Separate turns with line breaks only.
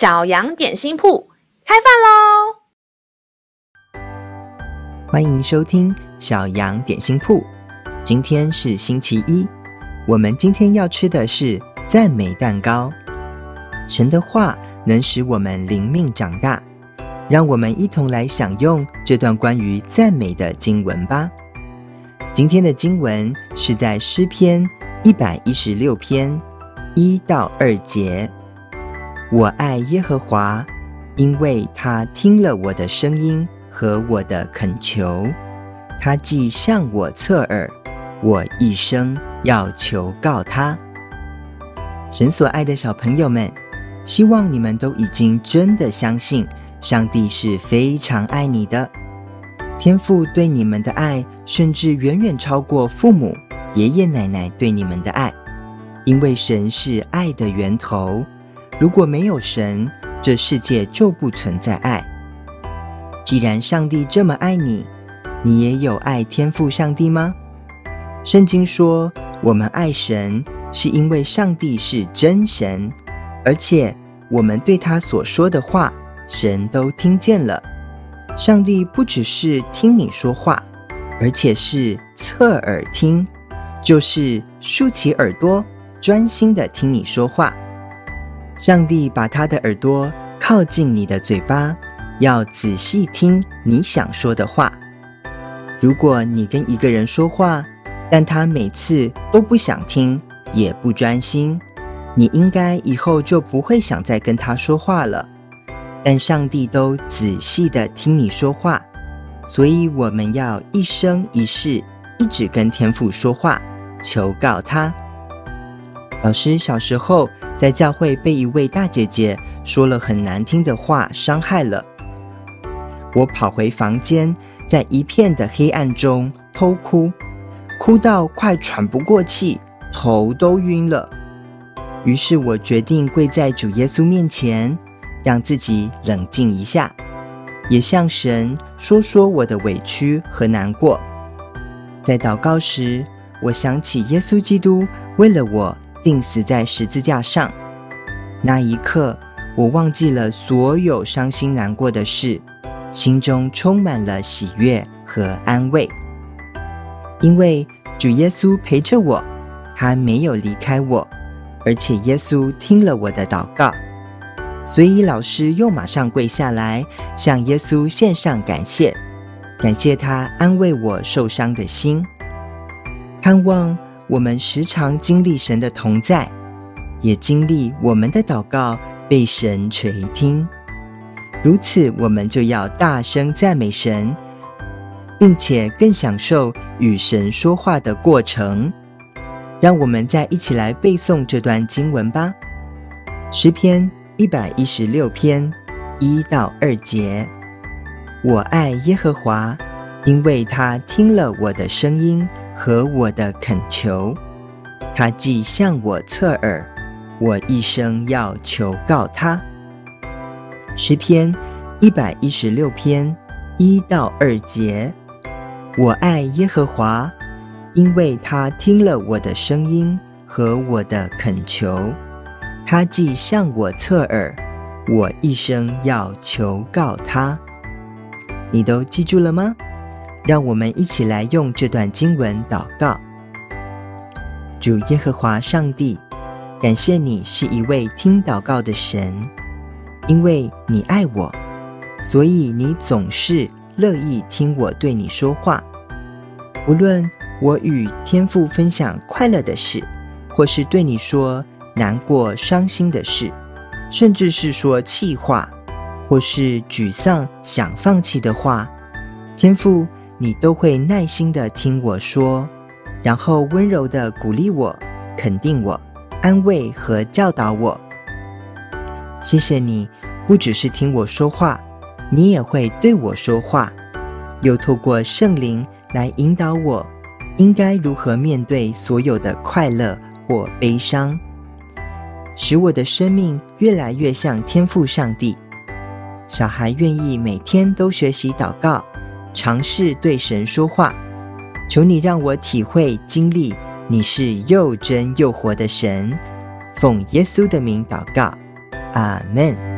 小羊点心铺开饭喽！
欢迎收听小羊点心铺。今天是星期一，我们今天要吃的是赞美蛋糕。神的话能使我们灵命长大，让我们一同来享用这段关于赞美的经文吧。今天的经文是在诗篇一百一十六篇一到二节。我爱耶和华，因为他听了我的声音和我的恳求。他既向我侧耳，我一生要求告他。神所爱的小朋友们，希望你们都已经真的相信上帝是非常爱你的。天父对你们的爱，甚至远远超过父母、爷爷奶奶对你们的爱，因为神是爱的源头。如果没有神，这世界就不存在爱。既然上帝这么爱你，你也有爱天赋上帝吗？圣经说，我们爱神，是因为上帝是真神，而且我们对他所说的话，神都听见了。上帝不只是听你说话，而且是侧耳听，就是竖起耳朵，专心的听你说话。上帝把他的耳朵靠近你的嘴巴，要仔细听你想说的话。如果你跟一个人说话，但他每次都不想听，也不专心，你应该以后就不会想再跟他说话了。但上帝都仔细的听你说话，所以我们要一生一世一直跟天父说话，求告他。老师小时候，在教会被一位大姐姐说了很难听的话，伤害了。我跑回房间，在一片的黑暗中偷哭，哭到快喘不过气，头都晕了。于是我决定跪在主耶稣面前，让自己冷静一下，也向神说说我的委屈和难过。在祷告时，我想起耶稣基督为了我。钉死在十字架上，那一刻，我忘记了所有伤心难过的事，心中充满了喜悦和安慰。因为主耶稣陪着我，他没有离开我，而且耶稣听了我的祷告，所以老师又马上跪下来向耶稣献上感谢，感谢他安慰我受伤的心，盼望。我们时常经历神的同在，也经历我们的祷告被神垂听。如此，我们就要大声赞美神，并且更享受与神说话的过程。让我们再一起来背诵这段经文吧，《诗篇》一百一十六篇一到二节：我爱耶和华，因为他听了我的声音。和我的恳求，他既向我侧耳，我一生要求告他。诗篇一百一十六篇一到二节，我爱耶和华，因为他听了我的声音和我的恳求，他既向我侧耳，我一生要求告他。你都记住了吗？让我们一起来用这段经文祷告。主耶和华上帝，感谢你是一位听祷告的神，因为你爱我，所以你总是乐意听我对你说话。无论我与天父分享快乐的事，或是对你说难过、伤心的事，甚至是说气话，或是沮丧、想放弃的话，天父。你都会耐心地听我说，然后温柔地鼓励我、肯定我、安慰和教导我。谢谢你，不只是听我说话，你也会对我说话，又透过圣灵来引导我，应该如何面对所有的快乐或悲伤，使我的生命越来越像天赋上帝。小孩愿意每天都学习祷告。尝试对神说话，求你让我体会经历，你是又真又活的神。奉耶稣的名祷告，阿门。